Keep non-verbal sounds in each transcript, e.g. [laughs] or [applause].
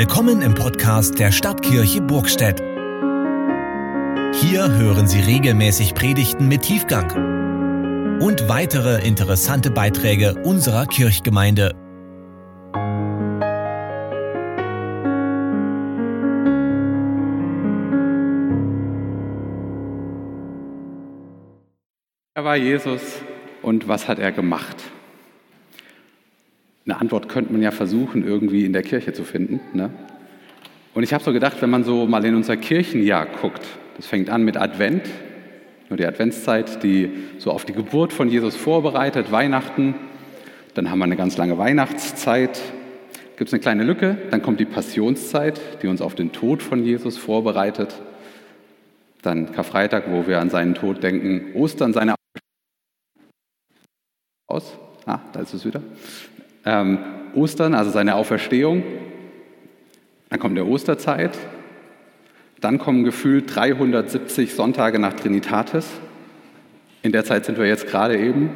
Willkommen im Podcast der Stadtkirche Burgstedt. Hier hören Sie regelmäßig Predigten mit Tiefgang und weitere interessante Beiträge unserer Kirchgemeinde. Er war Jesus und was hat er gemacht? Eine Antwort könnte man ja versuchen, irgendwie in der Kirche zu finden. Ne? Und ich habe so gedacht, wenn man so mal in unser Kirchenjahr guckt, das fängt an mit Advent, nur die Adventszeit, die so auf die Geburt von Jesus vorbereitet, Weihnachten, dann haben wir eine ganz lange Weihnachtszeit, gibt es eine kleine Lücke, dann kommt die Passionszeit, die uns auf den Tod von Jesus vorbereitet, dann Karfreitag, wo wir an seinen Tod denken, Ostern, seine aus, ah, da ist es wieder, ähm, Ostern, also seine Auferstehung. Dann kommt der Osterzeit. Dann kommen gefühlt 370 Sonntage nach Trinitatis. In der Zeit sind wir jetzt gerade eben.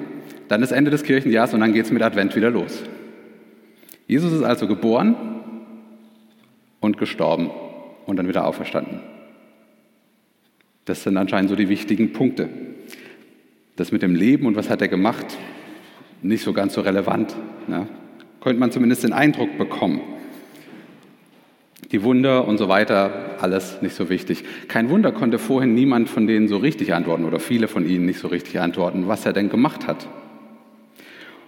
Dann ist Ende des Kirchenjahres und dann geht es mit Advent wieder los. Jesus ist also geboren und gestorben und dann wieder auferstanden. Das sind anscheinend so die wichtigen Punkte. Das mit dem Leben und was hat er gemacht, nicht so ganz so relevant. Ne? Könnte man zumindest den Eindruck bekommen. Die Wunder und so weiter, alles nicht so wichtig. Kein Wunder konnte vorhin niemand von denen so richtig antworten oder viele von ihnen nicht so richtig antworten, was er denn gemacht hat.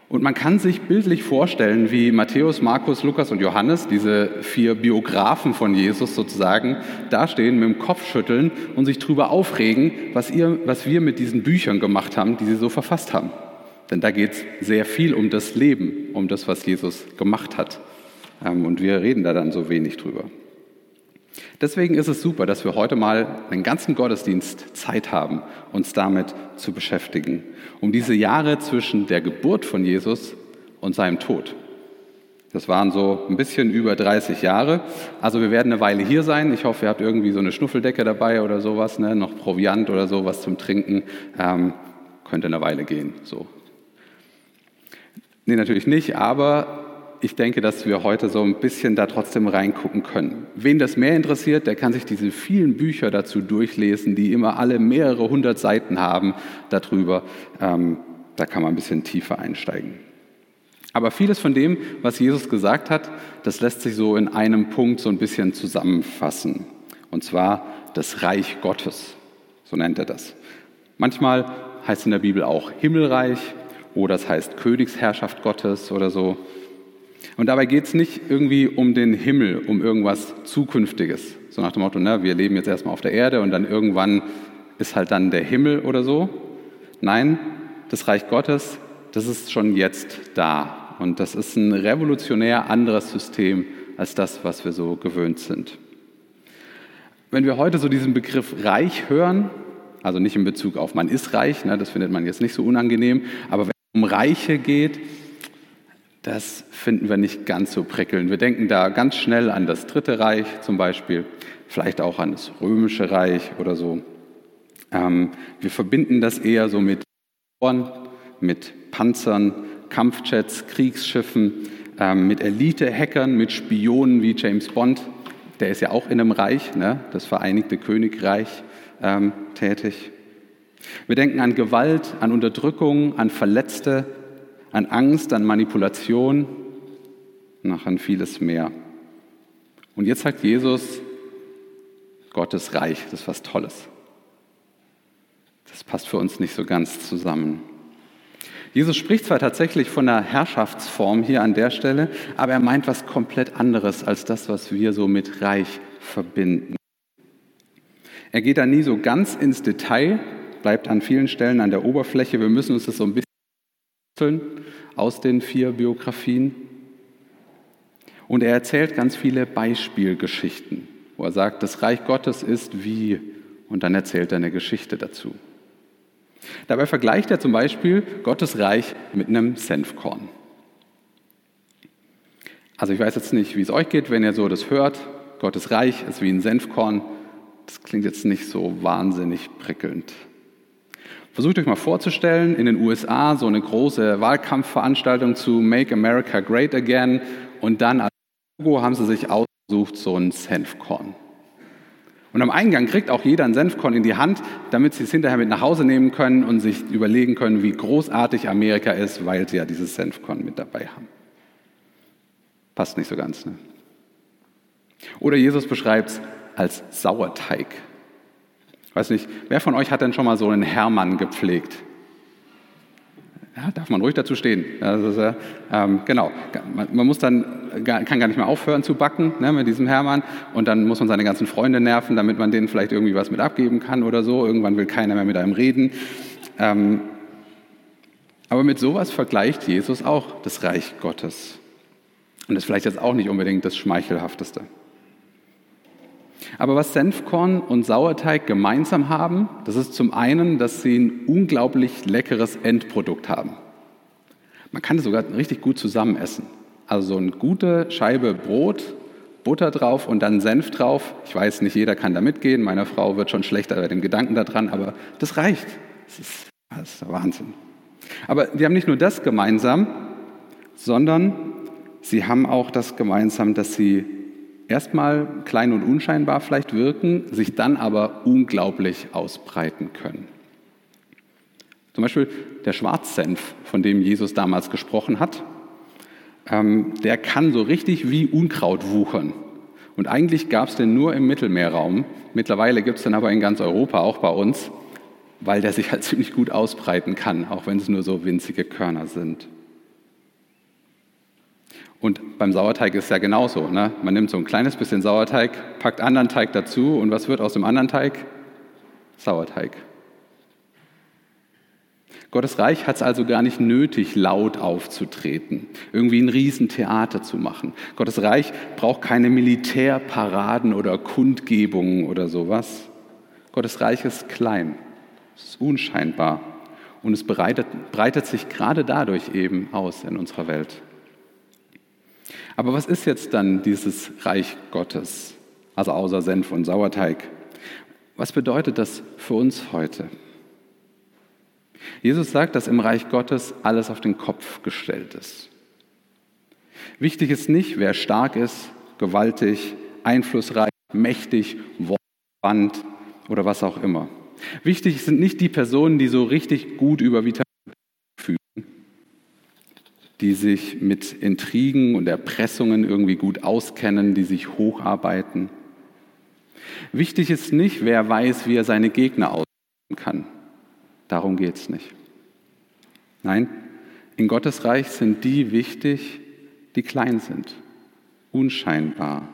Und man kann sich bildlich vorstellen, wie Matthäus, Markus, Lukas und Johannes, diese vier Biografen von Jesus sozusagen, dastehen, mit dem Kopf schütteln und sich darüber aufregen, was, ihr, was wir mit diesen Büchern gemacht haben, die sie so verfasst haben. Denn da geht es sehr viel um das Leben, um das, was Jesus gemacht hat. Ähm, und wir reden da dann so wenig drüber. Deswegen ist es super, dass wir heute mal einen ganzen Gottesdienst Zeit haben, uns damit zu beschäftigen, um diese Jahre zwischen der Geburt von Jesus und seinem Tod. Das waren so ein bisschen über 30 Jahre. Also wir werden eine Weile hier sein. Ich hoffe, ihr habt irgendwie so eine Schnuffeldecke dabei oder sowas, ne? noch Proviant oder sowas zum Trinken. Ähm, könnte eine Weile gehen. So Nee, natürlich nicht, aber ich denke, dass wir heute so ein bisschen da trotzdem reingucken können. Wen das mehr interessiert, der kann sich diese vielen Bücher dazu durchlesen, die immer alle mehrere hundert Seiten haben darüber. Ähm, da kann man ein bisschen tiefer einsteigen. Aber vieles von dem, was Jesus gesagt hat, das lässt sich so in einem Punkt so ein bisschen zusammenfassen. Und zwar das Reich Gottes, so nennt er das. Manchmal heißt es in der Bibel auch Himmelreich, oder es heißt Königsherrschaft Gottes oder so. Und dabei geht es nicht irgendwie um den Himmel, um irgendwas Zukünftiges. So nach dem Motto, na, wir leben jetzt erstmal auf der Erde und dann irgendwann ist halt dann der Himmel oder so. Nein, das Reich Gottes, das ist schon jetzt da. Und das ist ein revolutionär anderes System als das, was wir so gewöhnt sind. Wenn wir heute so diesen Begriff Reich hören, also nicht in Bezug auf man ist reich, ne, das findet man jetzt nicht so unangenehm, aber wenn um Reiche geht, das finden wir nicht ganz so prickelnd. Wir denken da ganz schnell an das Dritte Reich zum Beispiel, vielleicht auch an das Römische Reich oder so. Ähm, wir verbinden das eher so mit mit Panzern, Kampfjets, Kriegsschiffen, ähm, mit Elite-Hackern, mit Spionen wie James Bond. Der ist ja auch in einem Reich, ne, das Vereinigte Königreich, ähm, tätig. Wir denken an Gewalt, an Unterdrückung, an Verletzte, an Angst, an Manipulation, nach an vieles mehr. Und jetzt sagt Jesus, Gottes Reich, das ist was Tolles. Das passt für uns nicht so ganz zusammen. Jesus spricht zwar tatsächlich von einer Herrschaftsform hier an der Stelle, aber er meint was komplett anderes als das, was wir so mit Reich verbinden. Er geht da nie so ganz ins Detail, bleibt an vielen Stellen an der Oberfläche. Wir müssen uns das so ein bisschen aus den vier Biografien. Und er erzählt ganz viele Beispielgeschichten, wo er sagt, das Reich Gottes ist wie, und dann erzählt er eine Geschichte dazu. Dabei vergleicht er zum Beispiel Gottes Reich mit einem Senfkorn. Also ich weiß jetzt nicht, wie es euch geht, wenn ihr so das hört. Gottes Reich ist wie ein Senfkorn. Das klingt jetzt nicht so wahnsinnig prickelnd. Versucht euch mal vorzustellen, in den USA so eine große Wahlkampfveranstaltung zu Make America Great Again und dann Logo haben sie sich ausgesucht, so ein Senfkorn. Und am Eingang kriegt auch jeder ein Senfkorn in die Hand, damit sie es hinterher mit nach Hause nehmen können und sich überlegen können, wie großartig Amerika ist, weil sie ja dieses Senfkorn mit dabei haben. Passt nicht so ganz, ne? Oder Jesus beschreibt es als Sauerteig. Weiß nicht, wer von euch hat denn schon mal so einen Hermann gepflegt? Ja, darf man ruhig dazu stehen. Also, äh, ähm, genau, man, man, muss dann, kann gar nicht mehr aufhören zu backen ne, mit diesem Hermann und dann muss man seine ganzen Freunde nerven, damit man denen vielleicht irgendwie was mit abgeben kann oder so. Irgendwann will keiner mehr mit einem reden. Ähm, aber mit sowas vergleicht Jesus auch das Reich Gottes. Und das ist vielleicht jetzt auch nicht unbedingt das Schmeichelhafteste. Aber was Senfkorn und Sauerteig gemeinsam haben, das ist zum einen, dass sie ein unglaublich leckeres Endprodukt haben. Man kann es sogar richtig gut zusammen essen. Also so eine gute Scheibe Brot, Butter drauf und dann Senf drauf. Ich weiß, nicht jeder kann da mitgehen. Meine Frau wird schon schlechter bei dem Gedanken daran, aber das reicht. Das ist, das ist Wahnsinn. Aber die haben nicht nur das gemeinsam, sondern sie haben auch das gemeinsam, dass sie erstmal klein und unscheinbar vielleicht wirken, sich dann aber unglaublich ausbreiten können. Zum Beispiel der Schwarzsenf, von dem Jesus damals gesprochen hat, ähm, der kann so richtig wie Unkraut wuchern. Und eigentlich gab es den nur im Mittelmeerraum. Mittlerweile gibt es den aber in ganz Europa, auch bei uns, weil der sich halt [laughs] ziemlich gut ausbreiten kann, auch wenn es nur so winzige Körner sind. Und beim Sauerteig ist es ja genauso. Ne? Man nimmt so ein kleines bisschen Sauerteig, packt anderen Teig dazu und was wird aus dem anderen Teig? Sauerteig. Gottes Reich hat es also gar nicht nötig, laut aufzutreten, irgendwie ein Riesentheater zu machen. Gottes Reich braucht keine Militärparaden oder Kundgebungen oder sowas. Gottes Reich ist klein, es ist unscheinbar und es breitet, breitet sich gerade dadurch eben aus in unserer Welt. Aber was ist jetzt dann dieses Reich Gottes, also außer Senf und Sauerteig? Was bedeutet das für uns heute? Jesus sagt, dass im Reich Gottes alles auf den Kopf gestellt ist. Wichtig ist nicht, wer stark ist, gewaltig, einflussreich, mächtig, wortwandt oder was auch immer. Wichtig sind nicht die Personen, die so richtig gut über Vitamin die sich mit Intrigen und Erpressungen irgendwie gut auskennen, die sich hocharbeiten. Wichtig ist nicht, wer weiß, wie er seine Gegner ausnehmen kann. Darum geht es nicht. Nein, in Gottes Reich sind die wichtig, die klein sind, unscheinbar,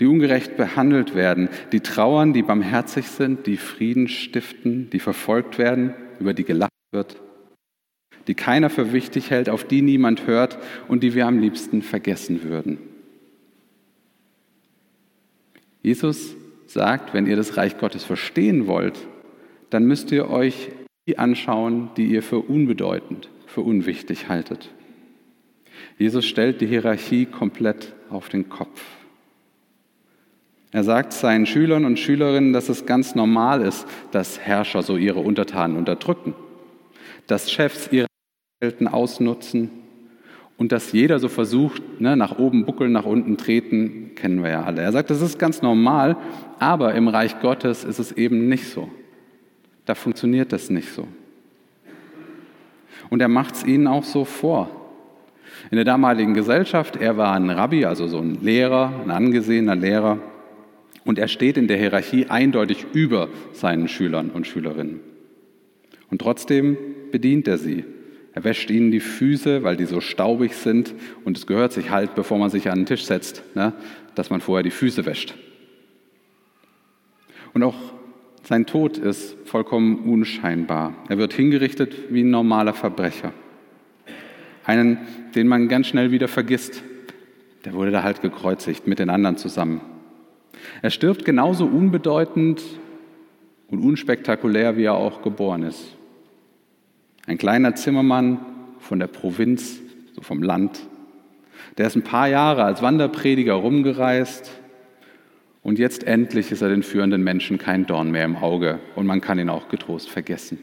die ungerecht behandelt werden, die trauern, die barmherzig sind, die Frieden stiften, die verfolgt werden, über die gelacht wird, die keiner für wichtig hält, auf die niemand hört und die wir am liebsten vergessen würden. Jesus sagt, wenn ihr das Reich Gottes verstehen wollt, dann müsst ihr euch die anschauen, die ihr für unbedeutend, für unwichtig haltet. Jesus stellt die Hierarchie komplett auf den Kopf. Er sagt seinen Schülern und Schülerinnen, dass es ganz normal ist, dass Herrscher so ihre Untertanen unterdrücken, dass Chefs ihre ausnutzen und dass jeder so versucht, ne, nach oben buckeln, nach unten treten, kennen wir ja alle. Er sagt, das ist ganz normal, aber im Reich Gottes ist es eben nicht so. Da funktioniert das nicht so. Und er macht es ihnen auch so vor. In der damaligen Gesellschaft, er war ein Rabbi, also so ein Lehrer, ein angesehener Lehrer, und er steht in der Hierarchie eindeutig über seinen Schülern und Schülerinnen. Und trotzdem bedient er sie. Er wäscht ihnen die Füße, weil die so staubig sind. Und es gehört sich halt, bevor man sich an den Tisch setzt, ne, dass man vorher die Füße wäscht. Und auch sein Tod ist vollkommen unscheinbar. Er wird hingerichtet wie ein normaler Verbrecher. Einen, den man ganz schnell wieder vergisst. Der wurde da halt gekreuzigt mit den anderen zusammen. Er stirbt genauso unbedeutend und unspektakulär, wie er auch geboren ist. Ein kleiner Zimmermann von der Provinz, so vom Land. Der ist ein paar Jahre als Wanderprediger rumgereist und jetzt endlich ist er den führenden Menschen kein Dorn mehr im Auge und man kann ihn auch getrost vergessen.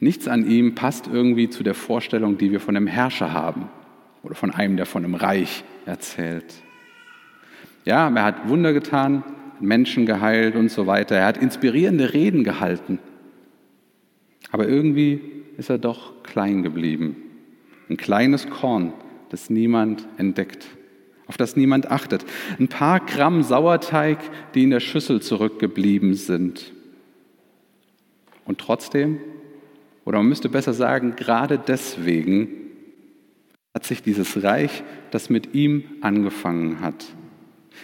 Nichts an ihm passt irgendwie zu der Vorstellung, die wir von dem Herrscher haben. oder von einem, der von einem Reich erzählt. Ja, er hat Wunder getan, Menschen geheilt und so weiter. Er hat inspirierende Reden gehalten. Aber irgendwie ist er doch klein geblieben. Ein kleines Korn, das niemand entdeckt, auf das niemand achtet. Ein paar Gramm Sauerteig, die in der Schüssel zurückgeblieben sind. Und trotzdem, oder man müsste besser sagen, gerade deswegen hat sich dieses Reich, das mit ihm angefangen hat,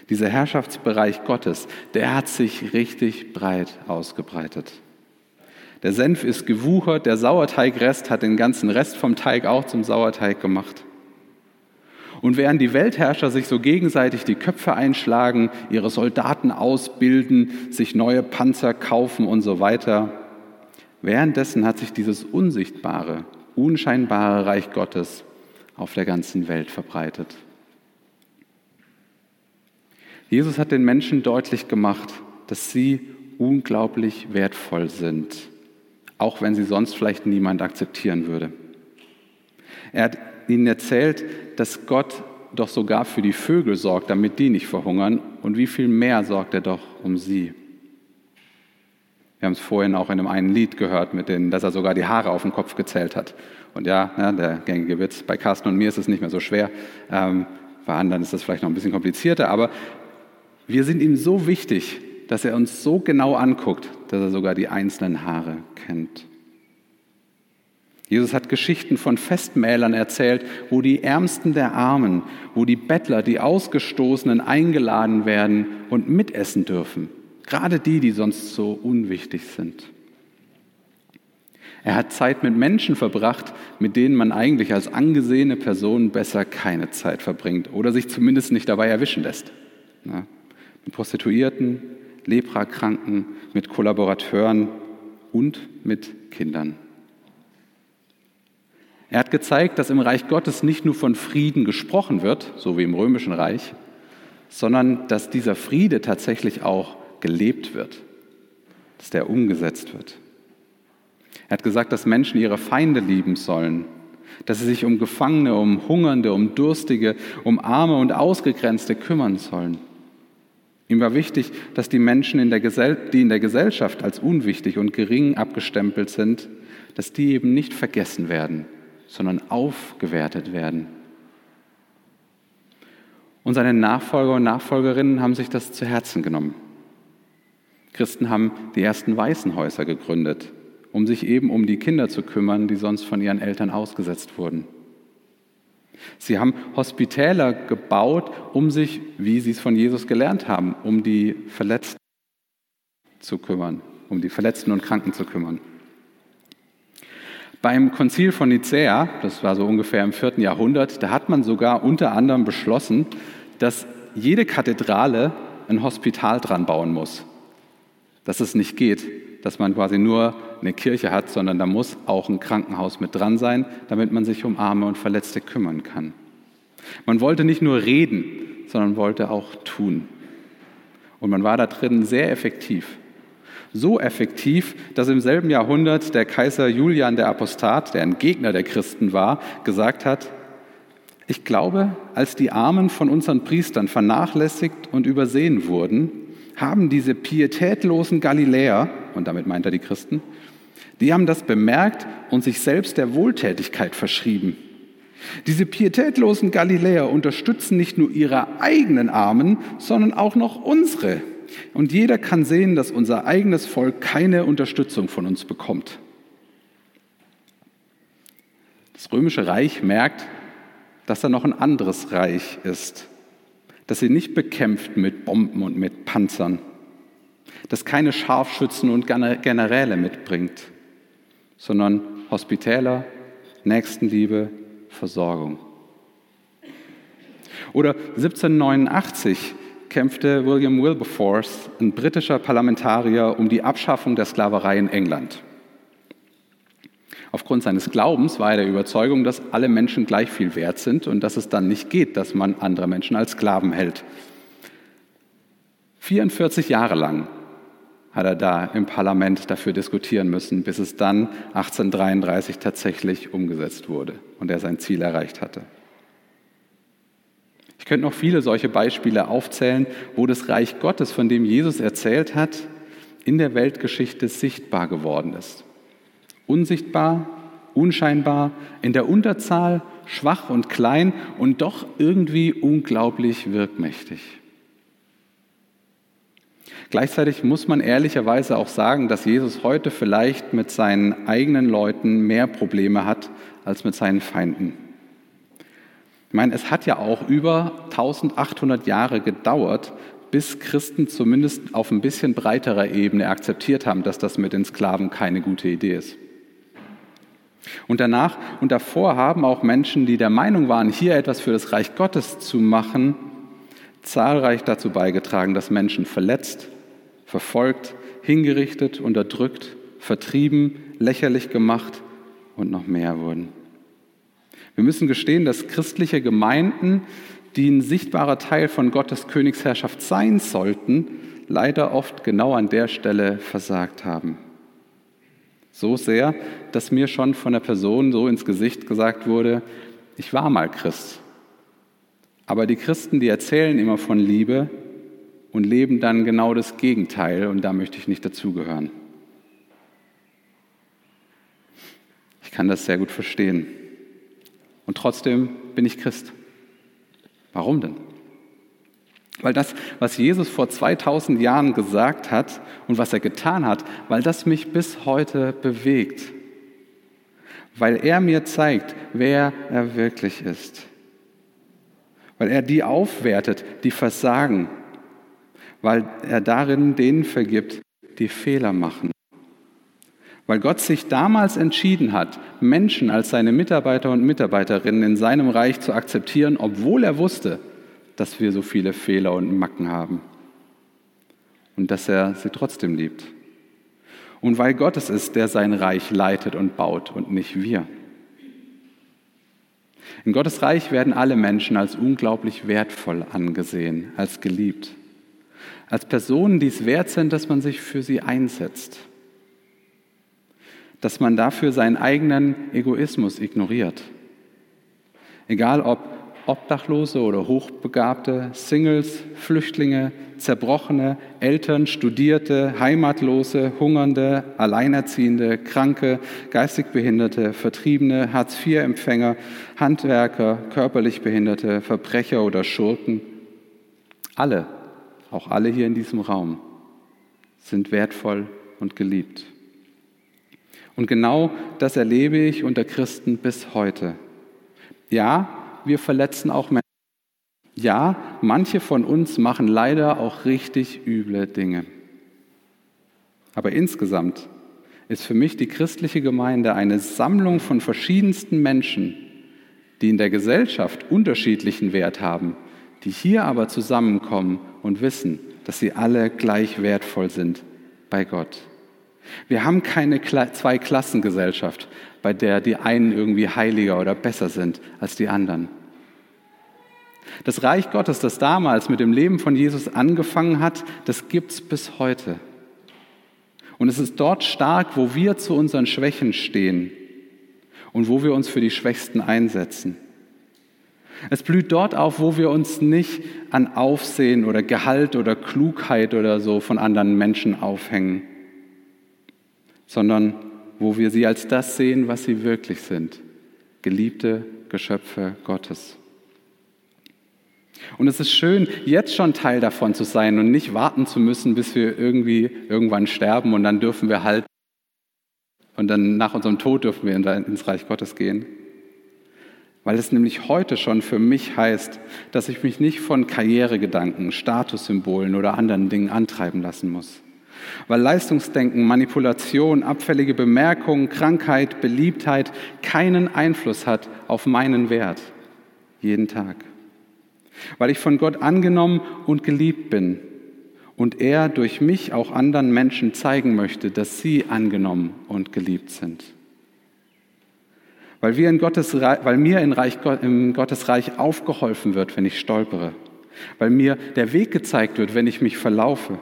dieser Herrschaftsbereich Gottes, der hat sich richtig breit ausgebreitet. Der Senf ist gewuchert, der Sauerteigrest hat den ganzen Rest vom Teig auch zum Sauerteig gemacht. Und während die Weltherrscher sich so gegenseitig die Köpfe einschlagen, ihre Soldaten ausbilden, sich neue Panzer kaufen und so weiter, währenddessen hat sich dieses unsichtbare, unscheinbare Reich Gottes auf der ganzen Welt verbreitet. Jesus hat den Menschen deutlich gemacht, dass sie unglaublich wertvoll sind auch wenn sie sonst vielleicht niemand akzeptieren würde. Er hat ihnen erzählt, dass Gott doch sogar für die Vögel sorgt, damit die nicht verhungern. Und wie viel mehr sorgt er doch um sie? Wir haben es vorhin auch in einem einen Lied gehört, mit denen, dass er sogar die Haare auf dem Kopf gezählt hat. Und ja, ne, der gängige Witz, bei Carsten und mir ist es nicht mehr so schwer. Ähm, bei anderen ist das vielleicht noch ein bisschen komplizierter. Aber wir sind ihm so wichtig, dass er uns so genau anguckt, dass er sogar die einzelnen Haare kennt. Jesus hat Geschichten von Festmählern erzählt, wo die Ärmsten der Armen, wo die Bettler, die Ausgestoßenen eingeladen werden und mitessen dürfen. Gerade die, die sonst so unwichtig sind. Er hat Zeit mit Menschen verbracht, mit denen man eigentlich als angesehene Person besser keine Zeit verbringt oder sich zumindest nicht dabei erwischen lässt. mit Prostituierten, Leprakranken, mit Kollaborateuren und mit Kindern. Er hat gezeigt, dass im Reich Gottes nicht nur von Frieden gesprochen wird, so wie im römischen Reich, sondern dass dieser Friede tatsächlich auch gelebt wird, dass der umgesetzt wird. Er hat gesagt, dass Menschen ihre Feinde lieben sollen, dass sie sich um Gefangene, um Hungernde, um Durstige, um Arme und Ausgegrenzte kümmern sollen. Ihm war wichtig, dass die Menschen, in der die in der Gesellschaft als unwichtig und gering abgestempelt sind, dass die eben nicht vergessen werden, sondern aufgewertet werden. Und seine Nachfolger und Nachfolgerinnen haben sich das zu Herzen genommen. Christen haben die ersten Waisenhäuser gegründet, um sich eben um die Kinder zu kümmern, die sonst von ihren Eltern ausgesetzt wurden. Sie haben Hospitäler gebaut, um sich, wie sie es von Jesus gelernt haben, um die Verletzten zu kümmern, um die Verletzten und Kranken zu kümmern. Beim Konzil von Nicäa, das war so ungefähr im vierten Jahrhundert, da hat man sogar unter anderem beschlossen, dass jede Kathedrale ein Hospital dran bauen muss. Dass es nicht geht, dass man quasi nur eine Kirche hat, sondern da muss auch ein Krankenhaus mit dran sein, damit man sich um Arme und Verletzte kümmern kann. Man wollte nicht nur reden, sondern wollte auch tun. Und man war da drin sehr effektiv. So effektiv, dass im selben Jahrhundert der Kaiser Julian der Apostat, der ein Gegner der Christen war, gesagt hat, ich glaube, als die Armen von unseren Priestern vernachlässigt und übersehen wurden, haben diese pietätlosen Galiläer, und damit meint er die Christen, die haben das bemerkt und sich selbst der Wohltätigkeit verschrieben. Diese pietätlosen Galiläer unterstützen nicht nur ihre eigenen Armen, sondern auch noch unsere. Und jeder kann sehen, dass unser eigenes Volk keine Unterstützung von uns bekommt. Das römische Reich merkt, dass da noch ein anderes Reich ist, das sie nicht bekämpft mit Bomben und mit Panzern, das keine Scharfschützen und Generäle mitbringt, sondern Hospitäler, Nächstenliebe, Versorgung. Oder 1789 kämpfte William Wilberforce, ein britischer Parlamentarier, um die Abschaffung der Sklaverei in England. Aufgrund seines Glaubens war er der Überzeugung, dass alle Menschen gleich viel wert sind und dass es dann nicht geht, dass man andere Menschen als Sklaven hält. 44 Jahre lang hat er da im Parlament dafür diskutieren müssen, bis es dann 1833 tatsächlich umgesetzt wurde und er sein Ziel erreicht hatte. Ich könnte noch viele solche Beispiele aufzählen, wo das Reich Gottes, von dem Jesus erzählt hat, in der Weltgeschichte sichtbar geworden ist. Unsichtbar, unscheinbar, in der Unterzahl, schwach und klein und doch irgendwie unglaublich wirkmächtig. Gleichzeitig muss man ehrlicherweise auch sagen, dass Jesus heute vielleicht mit seinen eigenen Leuten mehr Probleme hat als mit seinen Feinden. Ich meine, es hat ja auch über 1800 Jahre gedauert, bis Christen zumindest auf ein bisschen breiterer Ebene akzeptiert haben, dass das mit den Sklaven keine gute Idee ist. Und danach und davor haben auch Menschen, die der Meinung waren, hier etwas für das Reich Gottes zu machen, zahlreich dazu beigetragen, dass Menschen verletzt, verfolgt, hingerichtet, unterdrückt, vertrieben, lächerlich gemacht und noch mehr wurden. Wir müssen gestehen, dass christliche Gemeinden, die ein sichtbarer Teil von Gottes Königsherrschaft sein sollten, leider oft genau an der Stelle versagt haben. So sehr, dass mir schon von der Person so ins Gesicht gesagt wurde, ich war mal Christ. Aber die Christen, die erzählen immer von Liebe und leben dann genau das Gegenteil und da möchte ich nicht dazugehören. Ich kann das sehr gut verstehen. Und trotzdem bin ich Christ. Warum denn? Weil das, was Jesus vor 2000 Jahren gesagt hat und was er getan hat, weil das mich bis heute bewegt. Weil er mir zeigt, wer er wirklich ist. Weil er die aufwertet, die versagen. Weil er darin denen vergibt, die Fehler machen. Weil Gott sich damals entschieden hat, Menschen als seine Mitarbeiter und Mitarbeiterinnen in seinem Reich zu akzeptieren, obwohl er wusste, dass wir so viele Fehler und Macken haben. Und dass er sie trotzdem liebt. Und weil Gott es ist, der sein Reich leitet und baut und nicht wir. In Gottes Reich werden alle Menschen als unglaublich wertvoll angesehen, als geliebt, als Personen, die es wert sind, dass man sich für sie einsetzt, dass man dafür seinen eigenen Egoismus ignoriert. Egal ob Obdachlose oder Hochbegabte, Singles, Flüchtlinge, Zerbrochene, Eltern, Studierte, Heimatlose, Hungernde, Alleinerziehende, Kranke, geistig Behinderte, Vertriebene, Hartz-IV-Empfänger, Handwerker, körperlich Behinderte, Verbrecher oder Schurken. Alle, auch alle hier in diesem Raum, sind wertvoll und geliebt. Und genau das erlebe ich unter Christen bis heute. Ja, wir verletzen auch Menschen. Ja, manche von uns machen leider auch richtig üble Dinge. Aber insgesamt ist für mich die christliche Gemeinde eine Sammlung von verschiedensten Menschen, die in der Gesellschaft unterschiedlichen Wert haben, die hier aber zusammenkommen und wissen, dass sie alle gleich wertvoll sind bei Gott. Wir haben keine Zweiklassengesellschaft, bei der die einen irgendwie heiliger oder besser sind als die anderen. Das Reich Gottes, das damals mit dem Leben von Jesus angefangen hat, das gibt es bis heute. Und es ist dort stark, wo wir zu unseren Schwächen stehen und wo wir uns für die Schwächsten einsetzen. Es blüht dort auf, wo wir uns nicht an Aufsehen oder Gehalt oder Klugheit oder so von anderen Menschen aufhängen, sondern wo wir sie als das sehen, was sie wirklich sind, geliebte Geschöpfe Gottes. Und es ist schön, jetzt schon Teil davon zu sein und nicht warten zu müssen, bis wir irgendwie irgendwann sterben und dann dürfen wir halt und dann nach unserem Tod dürfen wir ins Reich Gottes gehen. Weil es nämlich heute schon für mich heißt, dass ich mich nicht von Karrieregedanken, Statussymbolen oder anderen Dingen antreiben lassen muss. Weil Leistungsdenken, Manipulation, abfällige Bemerkungen, Krankheit, Beliebtheit keinen Einfluss hat auf meinen Wert. Jeden Tag. Weil ich von Gott angenommen und geliebt bin und er durch mich auch anderen Menschen zeigen möchte, dass sie angenommen und geliebt sind. Weil, wir in Gottes, weil mir in, Reich, in Gottes Reich aufgeholfen wird, wenn ich stolpere. Weil mir der Weg gezeigt wird, wenn ich mich verlaufe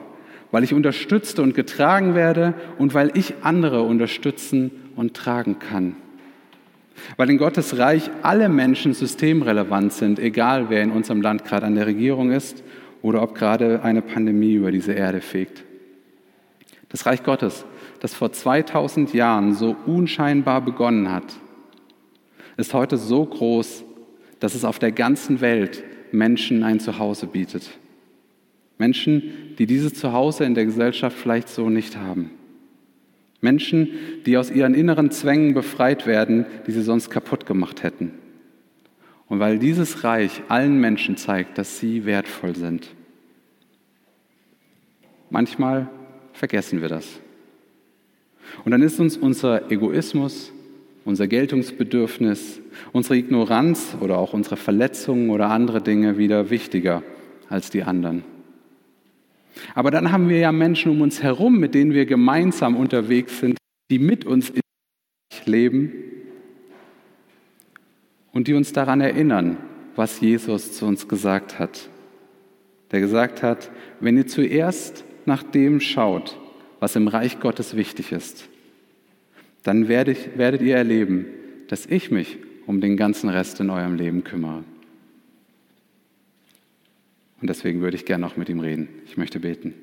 weil ich unterstützt und getragen werde und weil ich andere unterstützen und tragen kann. Weil in Gottes Reich alle Menschen systemrelevant sind, egal wer in unserem Land gerade an der Regierung ist oder ob gerade eine Pandemie über diese Erde fegt. Das Reich Gottes, das vor 2000 Jahren so unscheinbar begonnen hat, ist heute so groß, dass es auf der ganzen Welt Menschen ein Zuhause bietet. Menschen, die dieses Zuhause in der Gesellschaft vielleicht so nicht haben. Menschen, die aus ihren inneren Zwängen befreit werden, die sie sonst kaputt gemacht hätten. Und weil dieses Reich allen Menschen zeigt, dass sie wertvoll sind. Manchmal vergessen wir das. Und dann ist uns unser Egoismus, unser Geltungsbedürfnis, unsere Ignoranz oder auch unsere Verletzungen oder andere Dinge wieder wichtiger als die anderen. Aber dann haben wir ja Menschen um uns herum, mit denen wir gemeinsam unterwegs sind, die mit uns leben und die uns daran erinnern, was Jesus zu uns gesagt hat. Der gesagt hat, wenn ihr zuerst nach dem schaut, was im Reich Gottes wichtig ist, dann werdet, werdet ihr erleben, dass ich mich um den ganzen Rest in eurem Leben kümmere. Und deswegen würde ich gerne noch mit ihm reden. Ich möchte beten.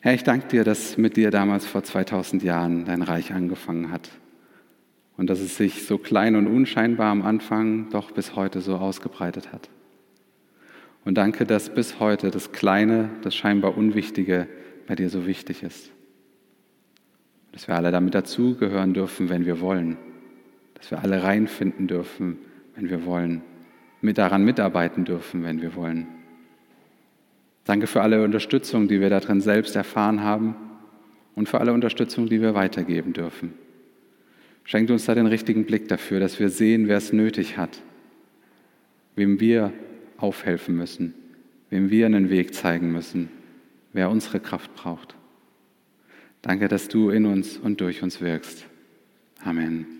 Herr, ich danke dir, dass mit dir damals vor 2000 Jahren dein Reich angefangen hat und dass es sich so klein und unscheinbar am Anfang doch bis heute so ausgebreitet hat. Und danke, dass bis heute das Kleine, das scheinbar Unwichtige bei dir so wichtig ist. Dass wir alle damit dazugehören dürfen, wenn wir wollen dass wir alle reinfinden dürfen, wenn wir wollen, mit daran mitarbeiten dürfen, wenn wir wollen. Danke für alle Unterstützung, die wir darin selbst erfahren haben und für alle Unterstützung, die wir weitergeben dürfen. Schenkt uns da den richtigen Blick dafür, dass wir sehen, wer es nötig hat, wem wir aufhelfen müssen, wem wir einen Weg zeigen müssen, wer unsere Kraft braucht. Danke, dass du in uns und durch uns wirkst. Amen.